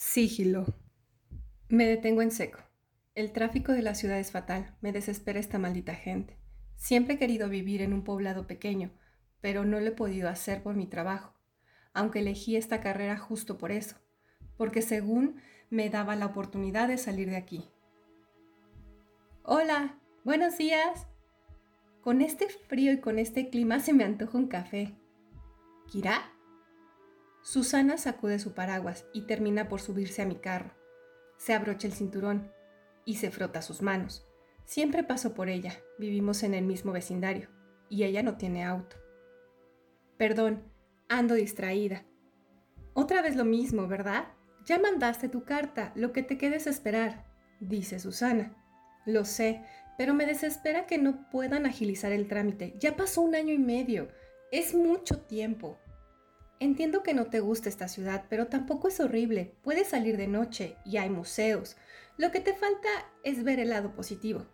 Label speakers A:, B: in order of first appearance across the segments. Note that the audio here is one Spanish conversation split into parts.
A: Sigilo. Me detengo en seco. El tráfico de la ciudad es fatal. Me desespera esta maldita gente. Siempre he querido vivir en un poblado pequeño, pero no lo he podido hacer por mi trabajo, aunque elegí esta carrera justo por eso, porque según me daba la oportunidad de salir de aquí. Hola, buenos días. Con este frío y con este clima se me antoja un café. ¿Kirá? Susana sacude su paraguas y termina por subirse a mi carro. Se abrocha el cinturón y se frota sus manos. Siempre paso por ella, vivimos en el mismo vecindario, y ella no tiene auto. Perdón, ando distraída. Otra vez lo mismo, ¿verdad? Ya mandaste tu carta, lo que te quedes esperar, dice Susana. Lo sé, pero me desespera que no puedan agilizar el trámite. Ya pasó un año y medio. Es mucho tiempo. Entiendo que no te gusta esta ciudad, pero tampoco es horrible. Puedes salir de noche y hay museos. Lo que te falta es ver el lado positivo.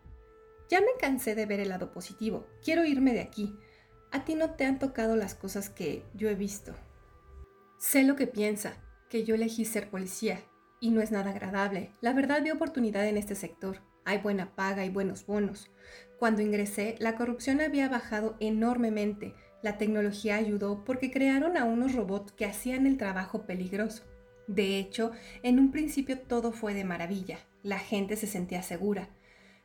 A: Ya me cansé de ver el lado positivo. Quiero irme de aquí. A ti no te han tocado las cosas que yo he visto. Sé lo que piensa, que yo elegí ser policía, y no es nada agradable. La verdad vi oportunidad en este sector. Hay buena paga y buenos bonos. Cuando ingresé, la corrupción había bajado enormemente la tecnología ayudó porque crearon a unos robots que hacían el trabajo peligroso. De hecho, en un principio todo fue de maravilla. La gente se sentía segura.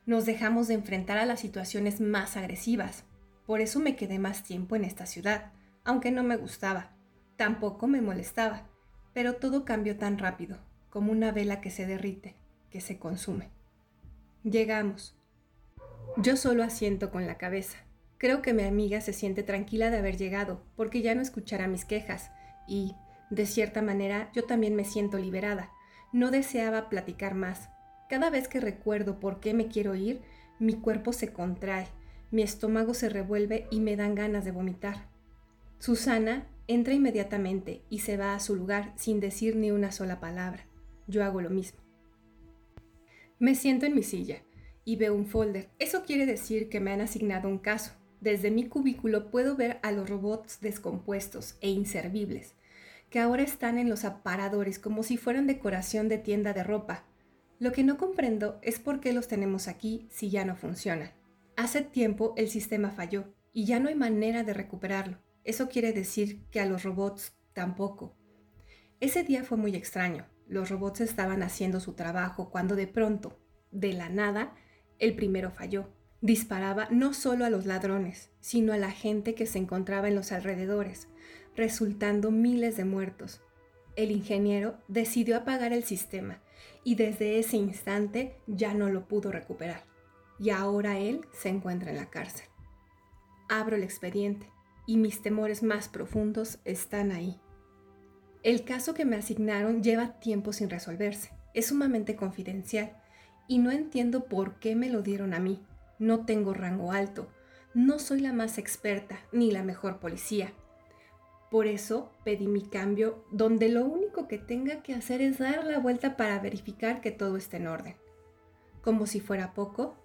A: Nos dejamos de enfrentar a las situaciones más agresivas. Por eso me quedé más tiempo en esta ciudad, aunque no me gustaba. Tampoco me molestaba. Pero todo cambió tan rápido, como una vela que se derrite, que se consume. Llegamos. Yo solo asiento con la cabeza. Creo que mi amiga se siente tranquila de haber llegado, porque ya no escuchará mis quejas, y, de cierta manera, yo también me siento liberada. No deseaba platicar más. Cada vez que recuerdo por qué me quiero ir, mi cuerpo se contrae, mi estómago se revuelve y me dan ganas de vomitar. Susana entra inmediatamente y se va a su lugar sin decir ni una sola palabra. Yo hago lo mismo. Me siento en mi silla y veo un folder. Eso quiere decir que me han asignado un caso. Desde mi cubículo puedo ver a los robots descompuestos e inservibles, que ahora están en los aparadores como si fueran decoración de tienda de ropa. Lo que no comprendo es por qué los tenemos aquí si ya no funcionan. Hace tiempo el sistema falló y ya no hay manera de recuperarlo. Eso quiere decir que a los robots tampoco. Ese día fue muy extraño. Los robots estaban haciendo su trabajo cuando de pronto, de la nada, el primero falló disparaba no solo a los ladrones, sino a la gente que se encontraba en los alrededores, resultando miles de muertos. El ingeniero decidió apagar el sistema y desde ese instante ya no lo pudo recuperar. Y ahora él se encuentra en la cárcel. Abro el expediente y mis temores más profundos están ahí. El caso que me asignaron lleva tiempo sin resolverse. Es sumamente confidencial y no entiendo por qué me lo dieron a mí no tengo rango alto, no soy la más experta ni la mejor policía. Por eso pedí mi cambio donde lo único que tenga que hacer es dar la vuelta para verificar que todo esté en orden. Como si fuera poco,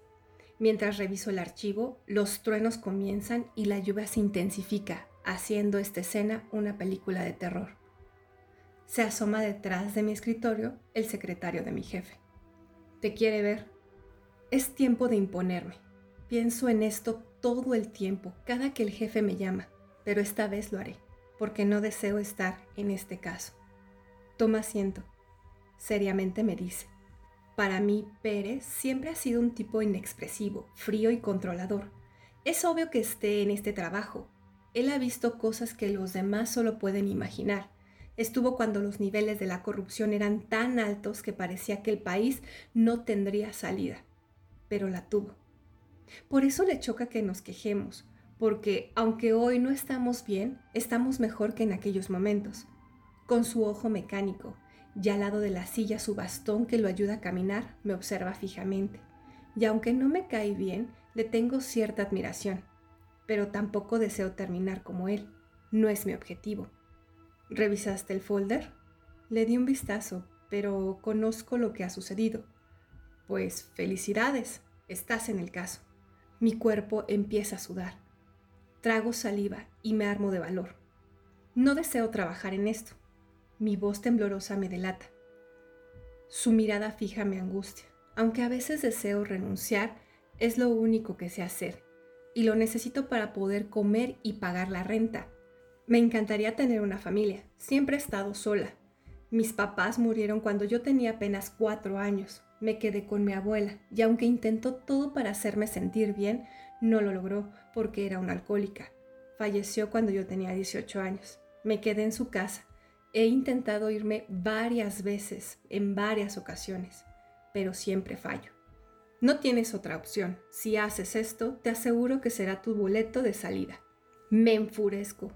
A: mientras reviso el archivo, los truenos comienzan y la lluvia se intensifica, haciendo esta escena una película de terror. Se asoma detrás de mi escritorio el secretario de mi jefe. Te quiere ver. Es tiempo de imponerme. Pienso en esto todo el tiempo, cada que el jefe me llama, pero esta vez lo haré, porque no deseo estar en este caso. Toma asiento. Seriamente me dice. Para mí, Pérez siempre ha sido un tipo inexpresivo, frío y controlador. Es obvio que esté en este trabajo. Él ha visto cosas que los demás solo pueden imaginar. Estuvo cuando los niveles de la corrupción eran tan altos que parecía que el país no tendría salida. Pero la tuvo. Por eso le choca que nos quejemos, porque aunque hoy no estamos bien, estamos mejor que en aquellos momentos. Con su ojo mecánico y al lado de la silla su bastón que lo ayuda a caminar, me observa fijamente. Y aunque no me cae bien, le tengo cierta admiración, pero tampoco deseo terminar como él. No es mi objetivo. ¿Revisaste el folder? Le di un vistazo, pero conozco lo que ha sucedido. Pues felicidades, estás en el caso. Mi cuerpo empieza a sudar. Trago saliva y me armo de valor. No deseo trabajar en esto. Mi voz temblorosa me delata. Su mirada fija me angustia. Aunque a veces deseo renunciar, es lo único que sé hacer y lo necesito para poder comer y pagar la renta. Me encantaría tener una familia. Siempre he estado sola. Mis papás murieron cuando yo tenía apenas cuatro años. Me quedé con mi abuela y aunque intentó todo para hacerme sentir bien, no lo logró porque era una alcohólica. Falleció cuando yo tenía 18 años. Me quedé en su casa. He intentado irme varias veces, en varias ocasiones, pero siempre fallo. No tienes otra opción. Si haces esto, te aseguro que será tu boleto de salida. Me enfurezco,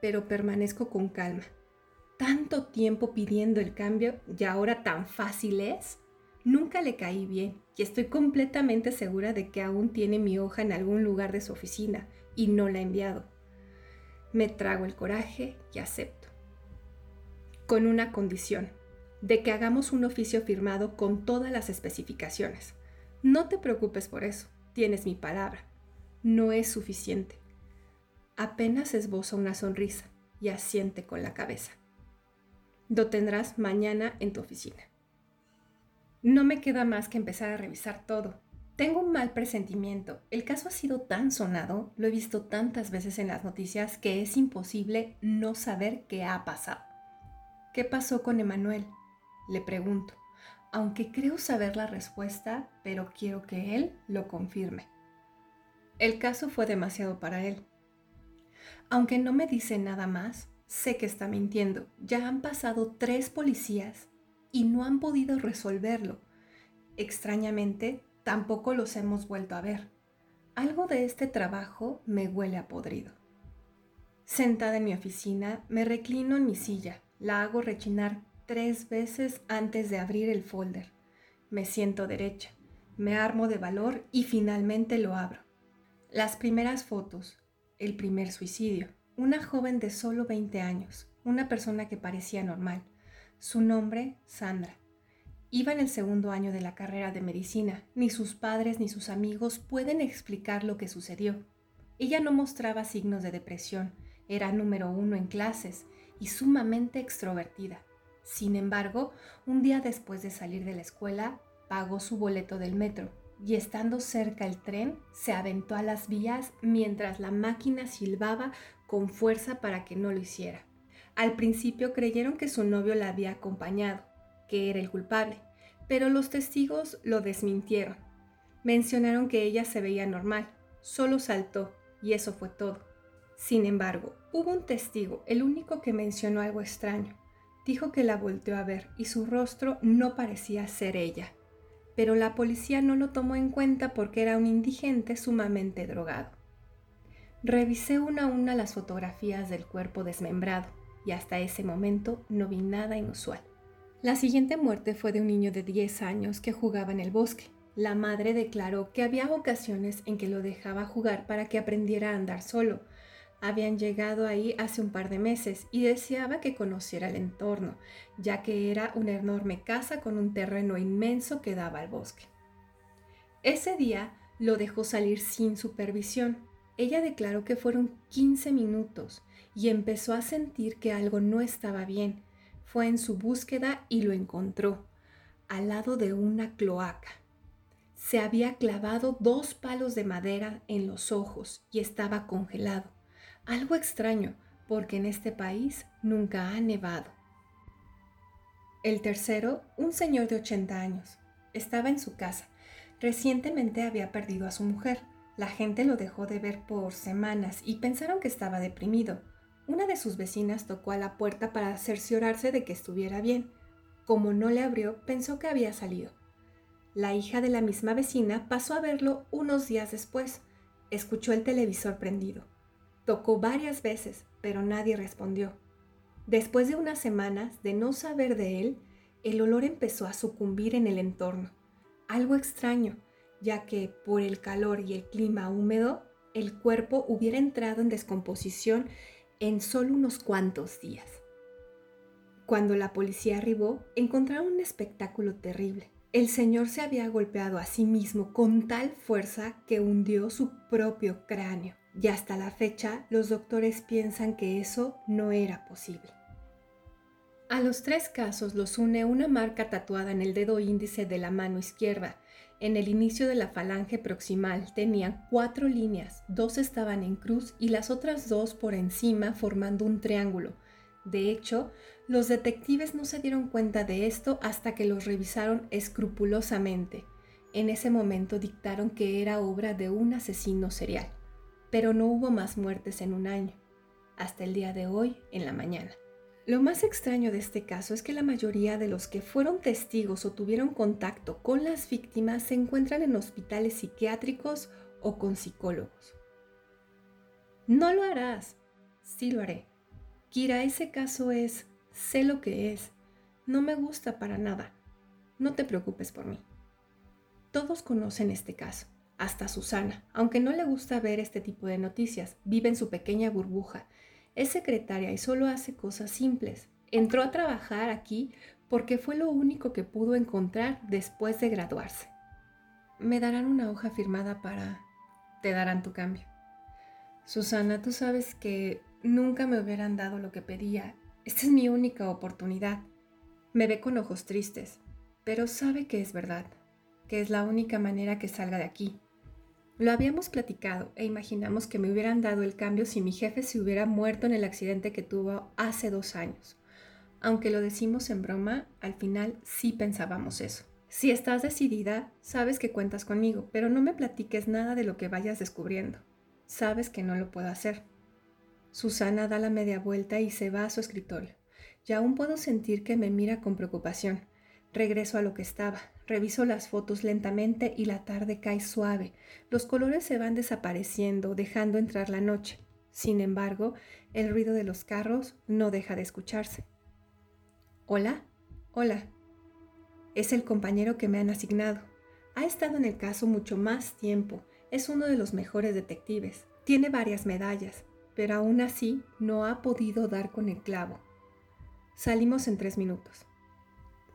A: pero permanezco con calma. Tanto tiempo pidiendo el cambio y ahora tan fácil es. Nunca le caí bien y estoy completamente segura de que aún tiene mi hoja en algún lugar de su oficina y no la ha enviado. Me trago el coraje y acepto. Con una condición, de que hagamos un oficio firmado con todas las especificaciones. No te preocupes por eso, tienes mi palabra. No es suficiente. Apenas esboza una sonrisa y asiente con la cabeza. Lo tendrás mañana en tu oficina. No me queda más que empezar a revisar todo. Tengo un mal presentimiento. El caso ha sido tan sonado, lo he visto tantas veces en las noticias que es imposible no saber qué ha pasado. ¿Qué pasó con Emanuel? Le pregunto aunque creo saber la respuesta, pero quiero que él lo confirme. El caso fue demasiado para él. Aunque no me dice nada más, sé que está mintiendo. Ya han pasado tres policías y no han podido resolverlo. Extrañamente, tampoco los hemos vuelto a ver. Algo de este trabajo me huele a podrido. Sentada en mi oficina, me reclino en mi silla, la hago rechinar tres veces antes de abrir el folder. Me siento derecha, me armo de valor y finalmente lo abro. Las primeras fotos, el primer suicidio, una joven de solo 20 años, una persona que parecía normal. Su nombre, Sandra. Iba en el segundo año de la carrera de medicina. Ni sus padres ni sus amigos pueden explicar lo que sucedió. Ella no mostraba signos de depresión, era número uno en clases y sumamente extrovertida. Sin embargo, un día después de salir de la escuela, pagó su boleto del metro y estando cerca el tren, se aventó a las vías mientras la máquina silbaba con fuerza para que no lo hiciera. Al principio creyeron que su novio la había acompañado, que era el culpable, pero los testigos lo desmintieron. Mencionaron que ella se veía normal, solo saltó y eso fue todo. Sin embargo, hubo un testigo, el único que mencionó algo extraño dijo que la volteó a ver y su rostro no parecía ser ella. Pero la policía no lo tomó en cuenta porque era un indigente sumamente drogado. Revisé una a una las fotografías del cuerpo desmembrado y hasta ese momento no vi nada inusual. La siguiente muerte fue de un niño de 10 años que jugaba en el bosque. La madre declaró que había ocasiones en que lo dejaba jugar para que aprendiera a andar solo, habían llegado ahí hace un par de meses y deseaba que conociera el entorno, ya que era una enorme casa con un terreno inmenso que daba al bosque. Ese día lo dejó salir sin supervisión. Ella declaró que fueron 15 minutos y empezó a sentir que algo no estaba bien. Fue en su búsqueda y lo encontró, al lado de una cloaca. Se había clavado dos palos de madera en los ojos y estaba congelado. Algo extraño, porque en este país nunca ha nevado. El tercero, un señor de 80 años. Estaba en su casa. Recientemente había perdido a su mujer. La gente lo dejó de ver por semanas y pensaron que estaba deprimido. Una de sus vecinas tocó a la puerta para cerciorarse de que estuviera bien. Como no le abrió, pensó que había salido. La hija de la misma vecina pasó a verlo unos días después. Escuchó el televisor prendido. Tocó varias veces, pero nadie respondió. Después de unas semanas de no saber de él, el olor empezó a sucumbir en el entorno. Algo extraño, ya que por el calor y el clima húmedo, el cuerpo hubiera entrado en descomposición en solo unos cuantos días. Cuando la policía arribó, encontraron un espectáculo terrible. El señor se había golpeado a sí mismo con tal fuerza que hundió su propio cráneo y hasta la fecha los doctores piensan que eso no era posible. A los tres casos los une una marca tatuada en el dedo índice de la mano izquierda. En el inicio de la falange proximal tenían cuatro líneas, dos estaban en cruz y las otras dos por encima formando un triángulo. De hecho, los detectives no se dieron cuenta de esto hasta que los revisaron escrupulosamente. En ese momento dictaron que era obra de un asesino serial, pero no hubo más muertes en un año, hasta el día de hoy en la mañana. Lo más extraño de este caso es que la mayoría de los que fueron testigos o tuvieron contacto con las víctimas se encuentran en hospitales psiquiátricos o con psicólogos. No lo harás. Sí lo haré. Kira, ese caso es, sé lo que es. No me gusta para nada. No te preocupes por mí. Todos conocen este caso, hasta Susana, aunque no le gusta ver este tipo de noticias, vive en su pequeña burbuja, es secretaria y solo hace cosas simples. Entró a trabajar aquí porque fue lo único que pudo encontrar después de graduarse. Me darán una hoja firmada para... te darán tu cambio. Susana, tú sabes que nunca me hubieran dado lo que pedía. Esta es mi única oportunidad. Me ve con ojos tristes, pero sabe que es verdad que es la única manera que salga de aquí. Lo habíamos platicado e imaginamos que me hubieran dado el cambio si mi jefe se hubiera muerto en el accidente que tuvo hace dos años. Aunque lo decimos en broma, al final sí pensábamos eso. Si estás decidida, sabes que cuentas conmigo, pero no me platiques nada de lo que vayas descubriendo. Sabes que no lo puedo hacer. Susana da la media vuelta y se va a su escritorio. Y aún puedo sentir que me mira con preocupación. Regreso a lo que estaba, reviso las fotos lentamente y la tarde cae suave. Los colores se van desapareciendo, dejando entrar la noche. Sin embargo, el ruido de los carros no deja de escucharse. Hola, hola. Es el compañero que me han asignado. Ha estado en el caso mucho más tiempo. Es uno de los mejores detectives. Tiene varias medallas, pero aún así no ha podido dar con el clavo. Salimos en tres minutos.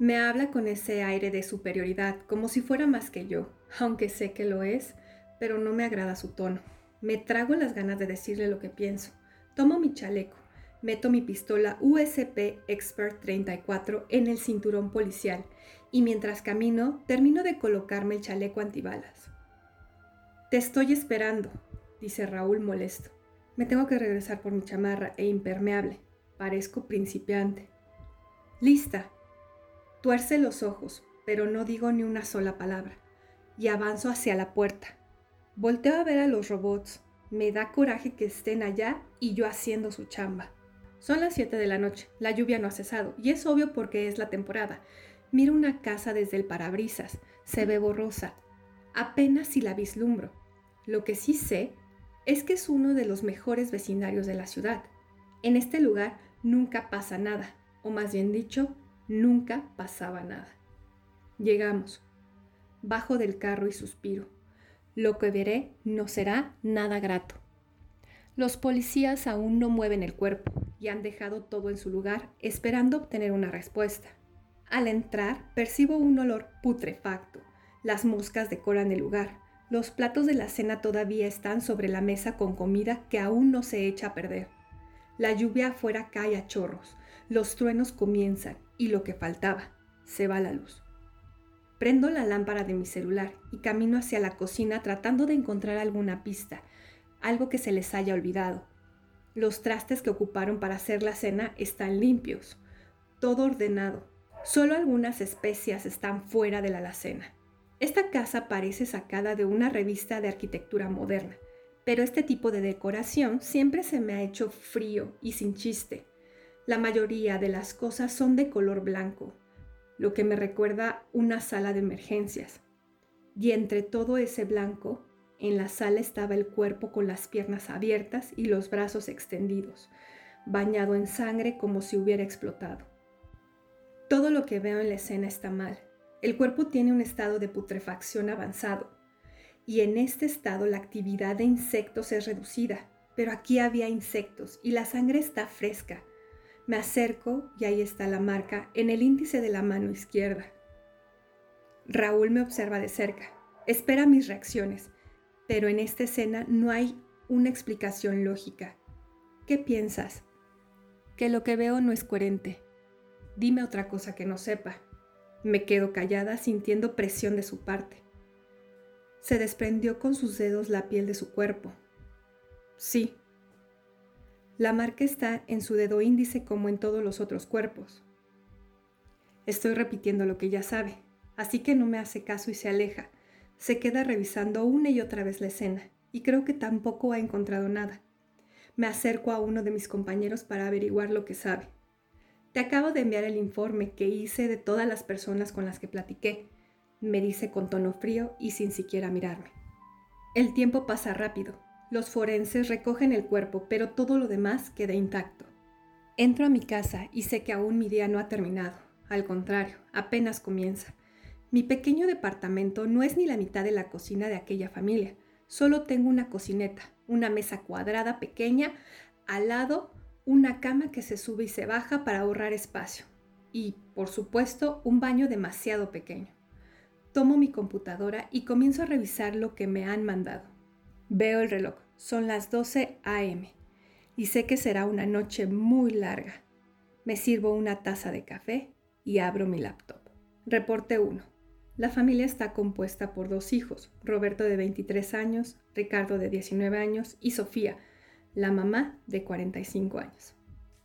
A: Me habla con ese aire de superioridad, como si fuera más que yo, aunque sé que lo es, pero no me agrada su tono. Me trago las ganas de decirle lo que pienso. Tomo mi chaleco, meto mi pistola USP Expert 34 en el cinturón policial y mientras camino termino de colocarme el chaleco antibalas. Te estoy esperando, dice Raúl molesto. Me tengo que regresar por mi chamarra e impermeable. Parezco principiante. Lista, Tuerce los ojos, pero no digo ni una sola palabra, y avanzo hacia la puerta. Volteo a ver a los robots. Me da coraje que estén allá y yo haciendo su chamba. Son las 7 de la noche, la lluvia no ha cesado, y es obvio porque es la temporada. Miro una casa desde el parabrisas, se ve borrosa. Apenas si la vislumbro. Lo que sí sé es que es uno de los mejores vecindarios de la ciudad. En este lugar nunca pasa nada, o más bien dicho, Nunca pasaba nada. Llegamos. Bajo del carro y suspiro. Lo que veré no será nada grato. Los policías aún no mueven el cuerpo y han dejado todo en su lugar esperando obtener una respuesta. Al entrar percibo un olor putrefacto. Las moscas decoran el lugar. Los platos de la cena todavía están sobre la mesa con comida que aún no se echa a perder. La lluvia afuera cae a chorros. Los truenos comienzan y lo que faltaba, se va la luz. Prendo la lámpara de mi celular y camino hacia la cocina tratando de encontrar alguna pista, algo que se les haya olvidado. Los trastes que ocuparon para hacer la cena están limpios, todo ordenado. Solo algunas especias están fuera de la alacena. Esta casa parece sacada de una revista de arquitectura moderna, pero este tipo de decoración siempre se me ha hecho frío y sin chiste. La mayoría de las cosas son de color blanco, lo que me recuerda una sala de emergencias. Y entre todo ese blanco, en la sala estaba el cuerpo con las piernas abiertas y los brazos extendidos, bañado en sangre como si hubiera explotado. Todo lo que veo en la escena está mal. El cuerpo tiene un estado de putrefacción avanzado y en este estado la actividad de insectos es reducida, pero aquí había insectos y la sangre está fresca, me acerco y ahí está la marca en el índice de la mano izquierda. Raúl me observa de cerca, espera mis reacciones, pero en esta escena no hay una explicación lógica. ¿Qué piensas? Que lo que veo no es coherente. dime otra cosa que no sepa. Me quedo callada sintiendo presión de su parte. Se desprendió con sus dedos la piel de su cuerpo. Sí. La marca está en su dedo índice como en todos los otros cuerpos. Estoy repitiendo lo que ya sabe, así que no me hace caso y se aleja. Se queda revisando una y otra vez la escena, y creo que tampoco ha encontrado nada. Me acerco a uno de mis compañeros para averiguar lo que sabe. Te acabo de enviar el informe que hice de todas las personas con las que platiqué, me dice con tono frío y sin siquiera mirarme. El tiempo pasa rápido. Los forenses recogen el cuerpo, pero todo lo demás queda intacto. Entro a mi casa y sé que aún mi día no ha terminado. Al contrario, apenas comienza. Mi pequeño departamento no es ni la mitad de la cocina de aquella familia. Solo tengo una cocineta, una mesa cuadrada pequeña, al lado una cama que se sube y se baja para ahorrar espacio. Y, por supuesto, un baño demasiado pequeño. Tomo mi computadora y comienzo a revisar lo que me han mandado. Veo el reloj, son las 12 a.m. y sé que será una noche muy larga. Me sirvo una taza de café y abro mi laptop. Reporte 1. La familia está compuesta por dos hijos, Roberto de 23 años, Ricardo de 19 años y Sofía, la mamá de 45 años.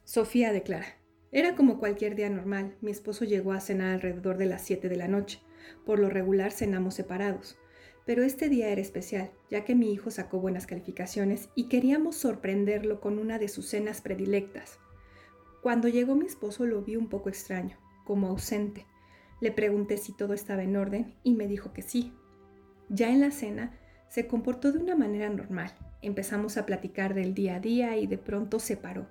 A: Sofía declara, era como cualquier día normal, mi esposo llegó a cenar alrededor de las 7 de la noche, por lo regular cenamos separados, pero este día era especial, ya que mi hijo sacó buenas calificaciones y queríamos sorprenderlo con una de sus cenas predilectas. Cuando llegó mi esposo lo vi un poco extraño, como ausente. Le pregunté si todo estaba en orden y me dijo que sí. Ya en la cena se comportó de una manera normal. Empezamos a platicar del día a día y de pronto se paró.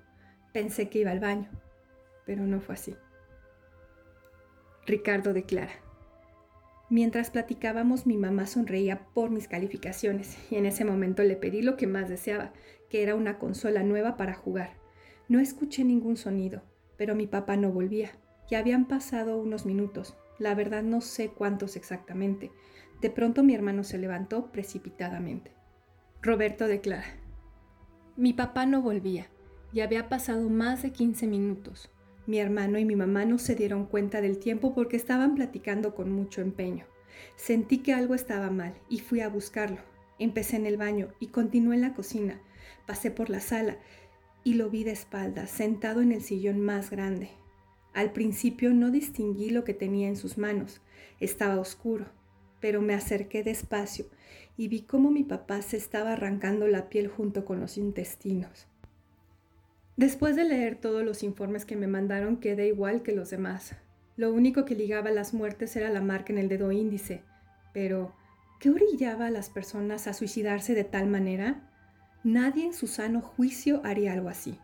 A: Pensé que iba al baño, pero no fue así. Ricardo declara. Mientras platicábamos mi mamá sonreía por mis calificaciones y en ese momento le pedí lo que más deseaba, que era una consola nueva para jugar. No escuché ningún sonido, pero mi papá no volvía. Ya habían pasado unos minutos, la verdad no sé cuántos exactamente. De pronto mi hermano se levantó precipitadamente. Roberto declara, mi papá no volvía, ya había pasado más de 15 minutos. Mi hermano y mi mamá no se dieron cuenta del tiempo porque estaban platicando con mucho empeño. Sentí que algo estaba mal y fui a buscarlo. Empecé en el baño y continué en la cocina. Pasé por la sala y lo vi de espaldas, sentado en el sillón más grande. Al principio no distinguí lo que tenía en sus manos. Estaba oscuro, pero me acerqué despacio y vi cómo mi papá se estaba arrancando la piel junto con los intestinos. Después de leer todos los informes que me mandaron, quedé igual que los demás. Lo único que ligaba las muertes era la marca en el dedo índice. Pero, ¿qué orillaba a las personas a suicidarse de tal manera? Nadie en su sano juicio haría algo así.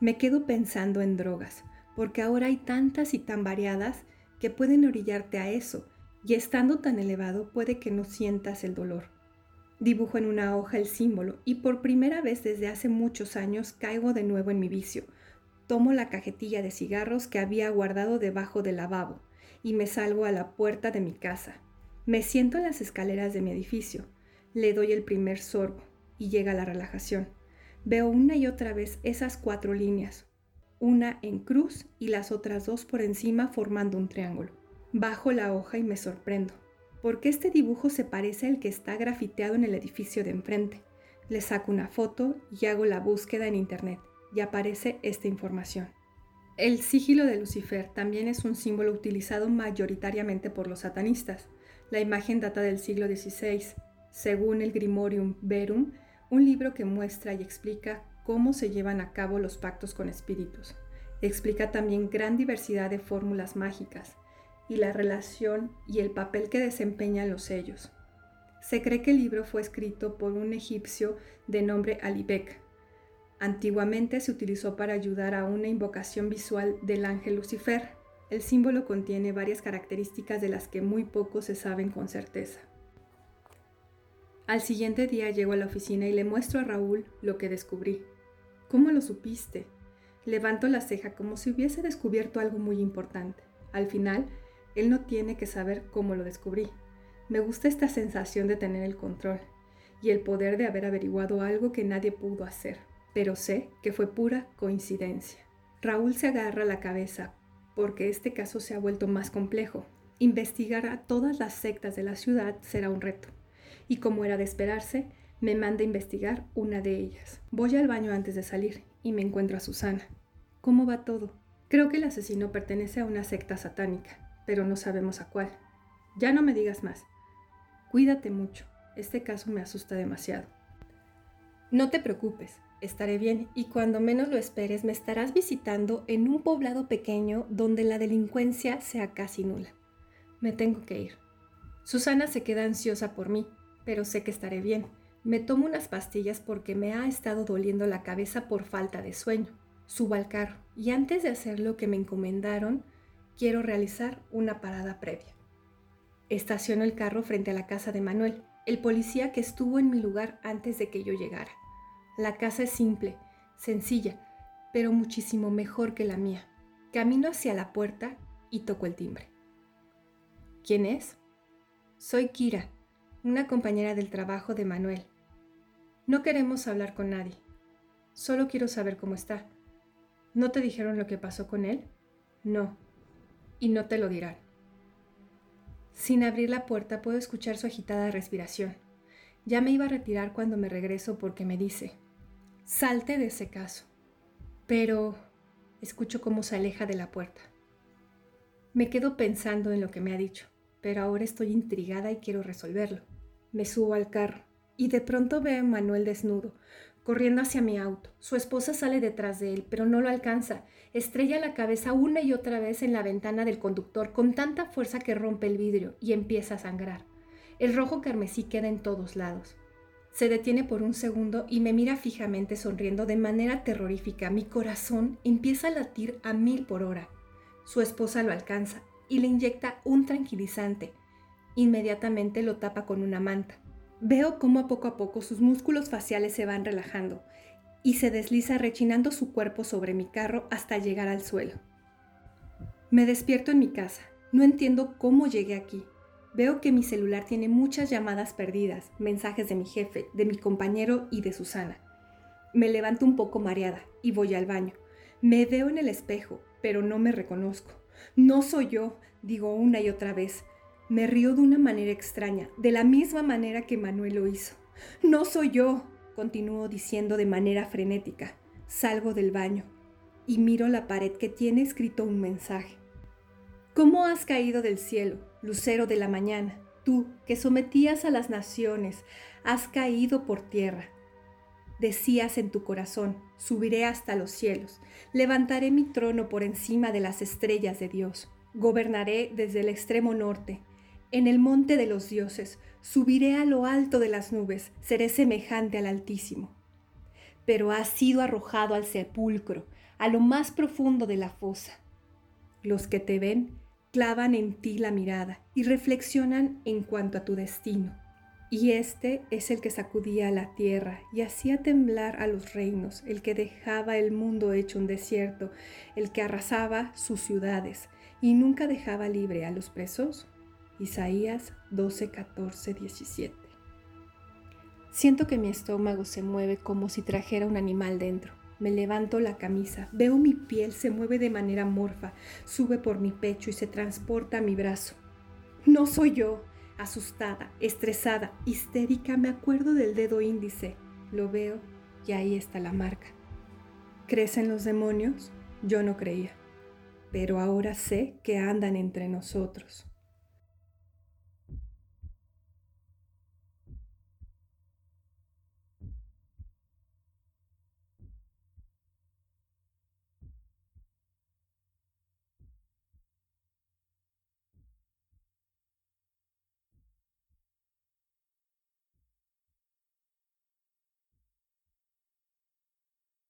A: Me quedo pensando en drogas porque ahora hay tantas y tan variadas que pueden orillarte a eso, y estando tan elevado puede que no sientas el dolor. Dibujo en una hoja el símbolo y por primera vez desde hace muchos años caigo de nuevo en mi vicio. Tomo la cajetilla de cigarros que había guardado debajo del lavabo y me salgo a la puerta de mi casa. Me siento en las escaleras de mi edificio. Le doy el primer sorbo y llega la relajación. Veo una y otra vez esas cuatro líneas, una en cruz y las otras dos por encima formando un triángulo. Bajo la hoja y me sorprendo, porque este dibujo se parece al que está grafiteado en el edificio de enfrente. Le saco una foto y hago la búsqueda en internet y aparece esta información. El sigilo de Lucifer también es un símbolo utilizado mayoritariamente por los satanistas. La imagen data del siglo XVI, según el Grimorium Verum, un libro que muestra y explica cómo se llevan a cabo los pactos con espíritus. Explica también gran diversidad de fórmulas mágicas y la relación y el papel que desempeñan los sellos. Se cree que el libro fue escrito por un egipcio de nombre Alibek. Antiguamente se utilizó para ayudar a una invocación visual del ángel Lucifer. El símbolo contiene varias características de las que muy poco se saben con certeza. Al siguiente día llego a la oficina y le muestro a Raúl lo que descubrí. ¿Cómo lo supiste? Levanto la ceja como si hubiese descubierto algo muy importante. Al final, él no tiene que saber cómo lo descubrí. Me gusta esta sensación de tener el control y el poder de haber averiguado algo que nadie pudo hacer, pero sé que fue pura coincidencia. Raúl se agarra la cabeza porque este caso se ha vuelto más complejo. Investigar a todas las sectas de la ciudad será un reto. Y como era de esperarse, me manda a investigar una de ellas. Voy al baño antes de salir y me encuentro a Susana. ¿Cómo va todo? Creo que el asesino pertenece a una secta satánica, pero no sabemos a cuál. Ya no me digas más. Cuídate mucho. Este caso me asusta demasiado. No te preocupes, estaré bien y cuando menos lo esperes me estarás visitando en un poblado pequeño donde la delincuencia sea casi nula. Me tengo que ir. Susana se queda ansiosa por mí, pero sé que estaré bien. Me tomo unas pastillas porque me ha estado doliendo la cabeza por falta de sueño. Subo al carro y antes de hacer lo que me encomendaron, quiero realizar una parada previa. Estaciono el carro frente a la casa de Manuel, el policía que estuvo en mi lugar antes de que yo llegara. La casa es simple, sencilla, pero muchísimo mejor que la mía. Camino hacia la puerta y toco el timbre. ¿Quién es? Soy Kira, una compañera del trabajo de Manuel. No queremos hablar con nadie. Solo quiero saber cómo está. ¿No te dijeron lo que pasó con él? No. Y no te lo dirán. Sin abrir la puerta puedo escuchar su agitada respiración. Ya me iba a retirar cuando me regreso porque me dice, salte de ese caso. Pero escucho cómo se aleja de la puerta. Me quedo pensando en lo que me ha dicho, pero ahora estoy intrigada y quiero resolverlo. Me subo al carro y de pronto veo a Manuel desnudo, corriendo hacia mi auto. Su esposa sale detrás de él, pero no lo alcanza. Estrella la cabeza una y otra vez en la ventana del conductor con tanta fuerza que rompe el vidrio y empieza a sangrar. El rojo carmesí queda en todos lados. Se detiene por un segundo y me mira fijamente sonriendo de manera terrorífica. Mi corazón empieza a latir a mil por hora. Su esposa lo alcanza y le inyecta un tranquilizante. Inmediatamente lo tapa con una manta. Veo cómo poco a poco sus músculos faciales se van relajando y se desliza rechinando su cuerpo sobre mi carro hasta llegar al suelo. Me despierto en mi casa. No entiendo cómo llegué aquí. Veo que mi celular tiene muchas llamadas perdidas, mensajes de mi jefe, de mi compañero y de Susana. Me levanto un poco mareada y voy al baño. Me veo en el espejo, pero no me reconozco. No soy yo, digo una y otra vez. Me río de una manera extraña, de la misma manera que Manuel lo hizo. No soy yo, continúo diciendo de manera frenética. Salgo del baño y miro la pared que tiene escrito un mensaje. ¿Cómo has caído del cielo, lucero de la mañana? Tú, que sometías a las naciones, has caído por tierra. Decías en tu corazón, subiré hasta los cielos, levantaré mi trono por encima de las estrellas de Dios, gobernaré desde el extremo norte, en el monte de los dioses, subiré a lo alto de las nubes, seré semejante al Altísimo. Pero has sido arrojado al sepulcro, a lo más profundo de la fosa. Los que te ven clavan en ti la mirada y reflexionan en cuanto a tu destino. Y este es el que sacudía la tierra y hacía temblar a los reinos, el que dejaba el mundo hecho un desierto, el que arrasaba sus ciudades y nunca dejaba libre a los presos Isaías 12, 14, 17. Siento que mi estómago se mueve como si trajera un animal dentro. Me levanto la camisa, veo mi piel se mueve de manera morfa, sube por mi pecho y se transporta a mi brazo. No soy yo. Asustada, estresada, histérica, me acuerdo del dedo índice. Lo veo y ahí está la marca. ¿Crecen los demonios? Yo no creía, pero ahora sé que andan entre nosotros.